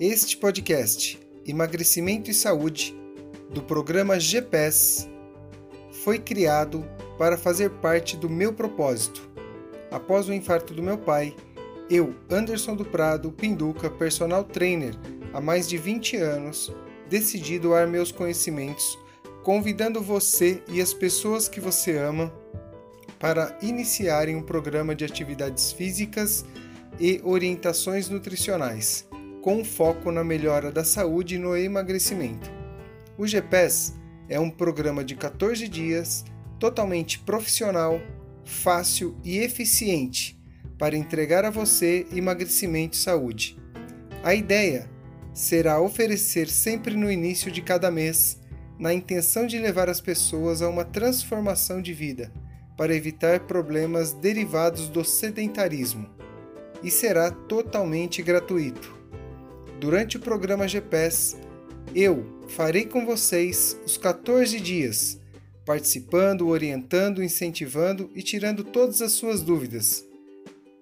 Este podcast, Emagrecimento e Saúde, do programa GPS, foi criado para fazer parte do meu propósito. Após o infarto do meu pai, eu, Anderson do Prado Pinduca, personal trainer há mais de 20 anos, decidi doar meus conhecimentos, convidando você e as pessoas que você ama para iniciarem um programa de atividades físicas e orientações nutricionais, com foco na melhora da saúde e no emagrecimento. O GPS é um programa de 14 dias totalmente profissional, fácil e eficiente para entregar a você emagrecimento e saúde. A ideia será oferecer sempre no início de cada mês, na intenção de levar as pessoas a uma transformação de vida, para evitar problemas derivados do sedentarismo e será totalmente gratuito. Durante o programa GPS, eu farei com vocês os 14 dias, participando, orientando, incentivando e tirando todas as suas dúvidas.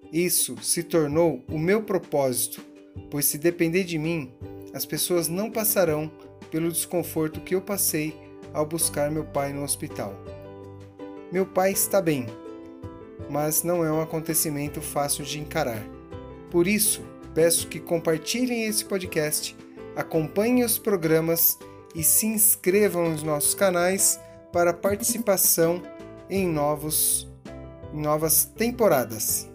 Isso se tornou o meu propósito, pois se depender de mim, as pessoas não passarão pelo desconforto que eu passei ao buscar meu pai no hospital. Meu pai está bem, mas não é um acontecimento fácil de encarar. Por isso, peço que compartilhem esse podcast, acompanhem os programas e se inscrevam nos nossos canais para participação em novos em novas temporadas.